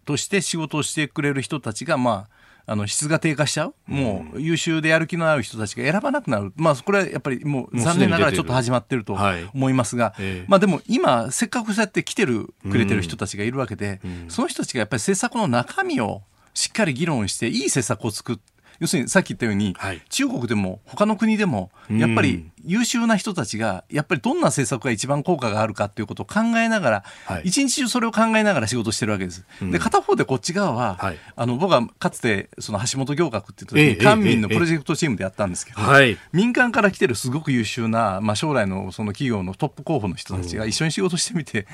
として仕事をしてくれる人たちが、まあ、あの質が低下しちゃう、もう優秀でやる気のある人たちが選ばなくなる、まあ、これはやっぱりもう残念ながらちょっと始まってると思いますが、まあ、でも今、せっかくそうやって来てるくれてる人たちがいるわけで、その人たちがやっぱり政策の中身をしっかり議論して、いい政策を作って、要するにさっき言ったように、はい、中国でも他の国でもやっぱり優秀な人たちがやっぱりどんな政策が一番効果があるかっていうことを考えながら、はい、一日中それを考えながら仕事してるわけです。で片方でこっち側は、はい、あの僕はかつてその橋本行学っていう時に官民のプロジェクトチームでやったんですけど、民間から来てるすごく優秀な、まあ、将来のその企業のトップ候補の人たちが一緒に仕事してみて、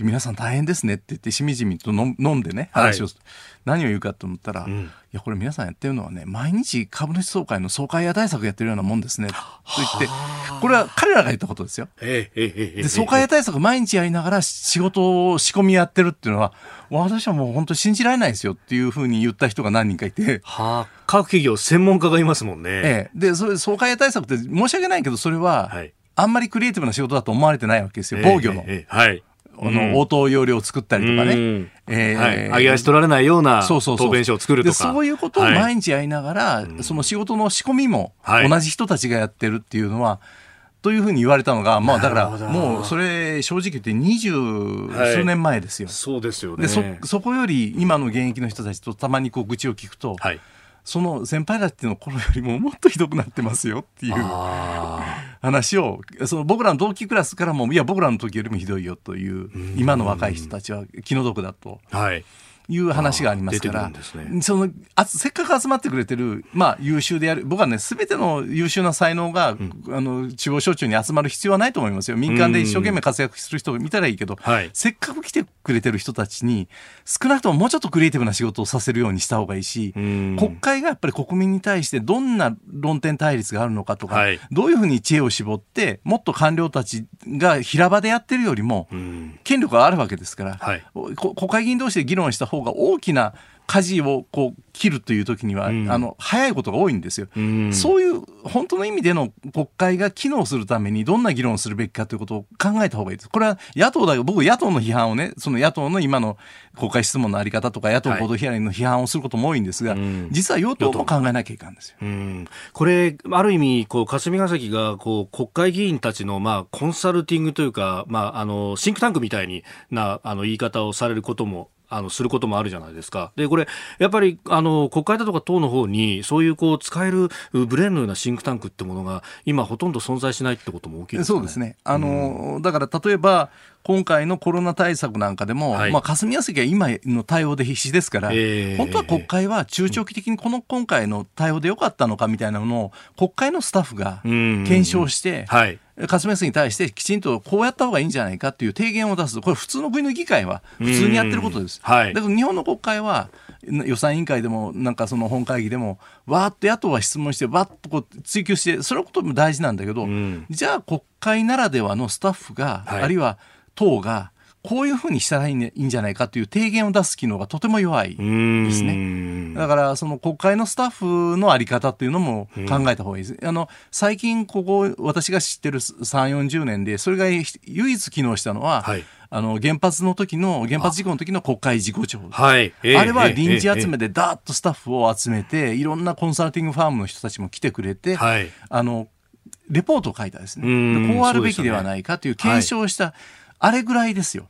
皆さん大変ですねって言ってしみじみと飲んでね話をはい、何を言うかと思ったら、うん、いやこれ皆さんやってるのはね毎日株主総会の総会や対策やってるようなもんですねと言ってこれは彼らが言ったことですよ。で総会や対策毎日やりながら仕事を仕込みやってるっていうのは私はもう本当信じられないですよっていうふうに言った人が何人かいて。はあ、各企業専門家がいますもんね。ええ、でそれ総会や対策って申し訳ないけどそれは、はい、あんまりクリエイティブな仕事だと思われてないわけですよ防御の。はい、あの、応答要領を作ったりとかね、えー、はい、上げ足取られないような答弁書を作るとか。そういうことを毎日やりながら、はい、その仕事の仕込みも同じ人たちがやってるっていうのは、というふうに言われたのが、まあ、だからもうそれ正直言って二十数年前ですよ。はい、そうですよね。でそそこより今の現役の人たちとたまにこう愚痴を聞くと、はい、その先輩たちの頃よりももっとひどくなってますよっていう話をその僕らの同期クラスからもいや僕らの時よりもひどいよという今の若い人たちは気の毒だと。はいいう話がありますから、ね、そのあせっかく集まってくれてる、まあ、優秀でやる僕はねすべての優秀な才能が、うん、あの中央省庁に集まる必要はないと思いますよ。民間で一生懸命活躍する人を見たらいいけど、はい、せっかく来てくれてる人たちに少なくとももうちょっとクリエイティブな仕事をさせるようにした方がいいし国会がやっぱり国民に対してどんな論点対立があるのかとか、はい、どういうふうに知恵を絞ってもっと官僚たちが平場でやってるよりも権力があるわけですから、はい、国会議員同士で議論した方が大きな舵をこう切るという時には、うん、あの早いことが多いんですよ、うん、そういう本当の意味での国会が機能するためにどんな議論をするべきかということを考えた方がいいです。これは野党だよ僕野党の批判をねその野党の今の国会質問のあり方とか野党合同ヒアリングの批判をすることも多いんですが、はい、実は与党も考えなきゃいかんですよ。これある意味こう霞が関がこう国会議員たちのまあコンサルティングというかまああのシンクタンクみたいになあの言い方をされることもあのすることもあるじゃないですか。で、これ、やっぱりあの国会だとか党の方に、そういうこう使えるブレーンのようなシンクタンクってものが、今、ほとんど存在しないってことも大きい、ね、そうですね。あの、うん、だから例えば、今回のコロナ対策なんかでも、はい、まあ、霞が関は今の対応で必死ですから、えー、本当は国会は中長期的にこの今回の対応でよかったのかみたいなのを、国会のスタッフが検証して、はい。霞が関に対してきちんとこうやった方がいいんじゃないかっていう提言を出すこれ普通の国の議会は普通にやってることです。はい、だから日本の国会は予算委員会でもなんかその本会議でもわーっと野党は質問してわっとこう追及してそれことも大事なんだけど、じゃあ国会ならではのスタッフが、はい、あるいは党がこういうふうにしたらいい,、んじゃないかという提言を出す機能がとても弱いですね。だからその国会のスタッフのあり方というのも考えた方がいいです。あの最近ここ私が知ってる3、40年でそれが唯一機能したのは、はい。あの原発の時の原発事故の時の国会事故調、はい、あれは臨時集めでダーッとスタッフを集めていろんなコンサルティングファームの人たちも来てくれて、はい、あのレポートを書いたですね。こうあるべきではないかという検証をした、あれぐらいですよ。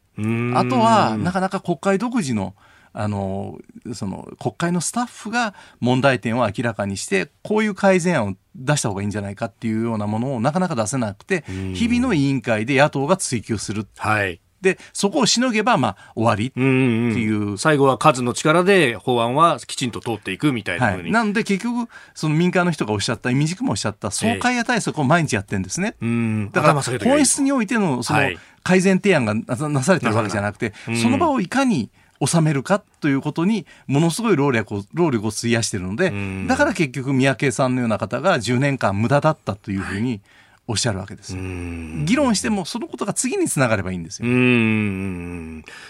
あとは、なかなか国会独自の、あの、その、国会のスタッフが問題点を明らかにして、こういう改善案を出した方がいいんじゃないかっていうようなものをなかなか出せなくて、日々の委員会で野党が追及する。はい。で、そこをしのげば、まあ、終わりっていう。う最後は数の力で法案はきちんと通っていくみたいなふうに。はい、なので、結局、その民間の人がおっしゃった、意味軸もおっしゃった、総会や対策を毎日やってるんですね。えー、だから、本質においての、その、改善提案がなされてるわけじゃなくて、その場をいかに、収めるかということにものすごい労力を労力を費やしているのでだから結局三宅さんのような方が10年間無駄だったというふうにおっしゃるわけです議論してもそのことが次につながればいいんですよ。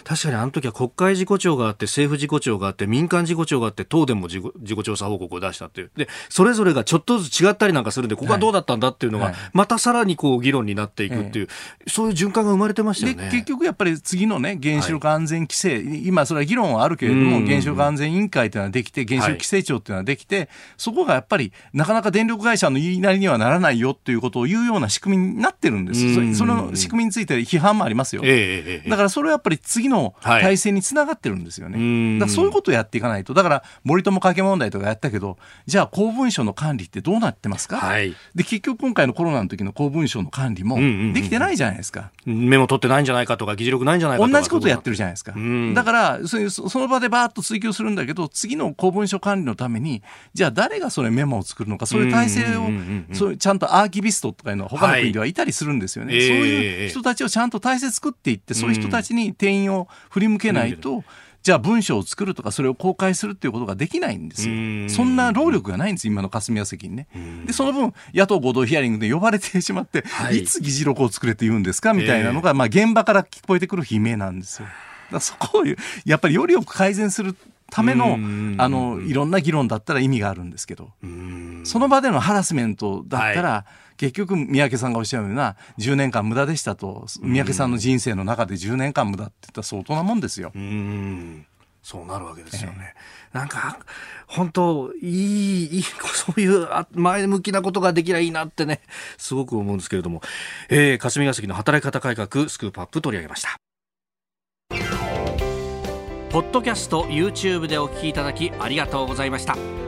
確かにあの時は国会事故調があって政府事故調があって民間事故調があって東電も事故事故調査報告を出したっていう。でそれぞれがちょっとずつ違ったりなんかするんでここはどうだったんだっていうのが、またさらにこう議論になっていくっていう、そういう循環が生まれてましたよね。結局やっぱり次のね原子力安全規制、はい、今それは議論はあるけれども原子力安全委員会というのはできて原子力規制庁というのはできて、はい、そこがやっぱりなかなか電力会社の言いなりにはならないよということを言うような仕組みになってるんです、その仕組みについて批判もありますよ、えー、だからそれはやっぱり次の体制につながってるんですよね、だからそういうことをやっていかないと、だから森友家計問題とかやったけど、じゃあ公文書の管理ってどうなってますか、はい、で結局、今回のコロナの時の公文書の管理もできてないじゃないですか。メモ取ってないんじゃないかとか、議事録ないんじゃないかとか。同じことやってるじゃないですか。だからそ、その場でばーっと追及するんだけど、次の公文書管理のために、じゃあ誰がそれメモを作るのか、それ体制を、それちゃんとアーキビストとかいうのは他の国ではいたりするんですよね。はい、そういう人たちをちゃんと体制作っていって、そういう人たちに定員を振り向けないと、じゃあ文章を作るとかそれを公開するっていうことができないんですよ。そんな労力がないんです今の霞が関にね。でその分野党合同ヒアリングで呼ばれてしまって、はい、いつ議事録を作れって言うんですか？みたいなのが、まあ、現場から聞こえてくる悲鳴なんですよ。だそこをやっぱりよりよく改善するためのあのいろんな議論だったら意味があるんですけど。その場でのハラスメントだったら、はい、結局三宅さんがおっしゃるような10年間無駄でしたと三宅さんの人生の中で10年間無駄って言ったら相当なもんですよ。そうなるわけですよね。えー、なんか、本当いい、いい、そういう前向きなことができりゃいいなってね、すごく思うんですけれども、えー、霞が関の働き方改革、スクープアップ取り上げました。ポッドキャスト YouTube でお聞きいただきありがとうございました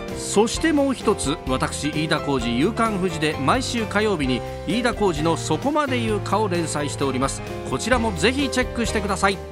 そしてもう一つ私飯田浩司夕刊富士で毎週火曜日に飯田浩司の「そこまで言うか」を連載しております。こちらもぜひチェックしてください。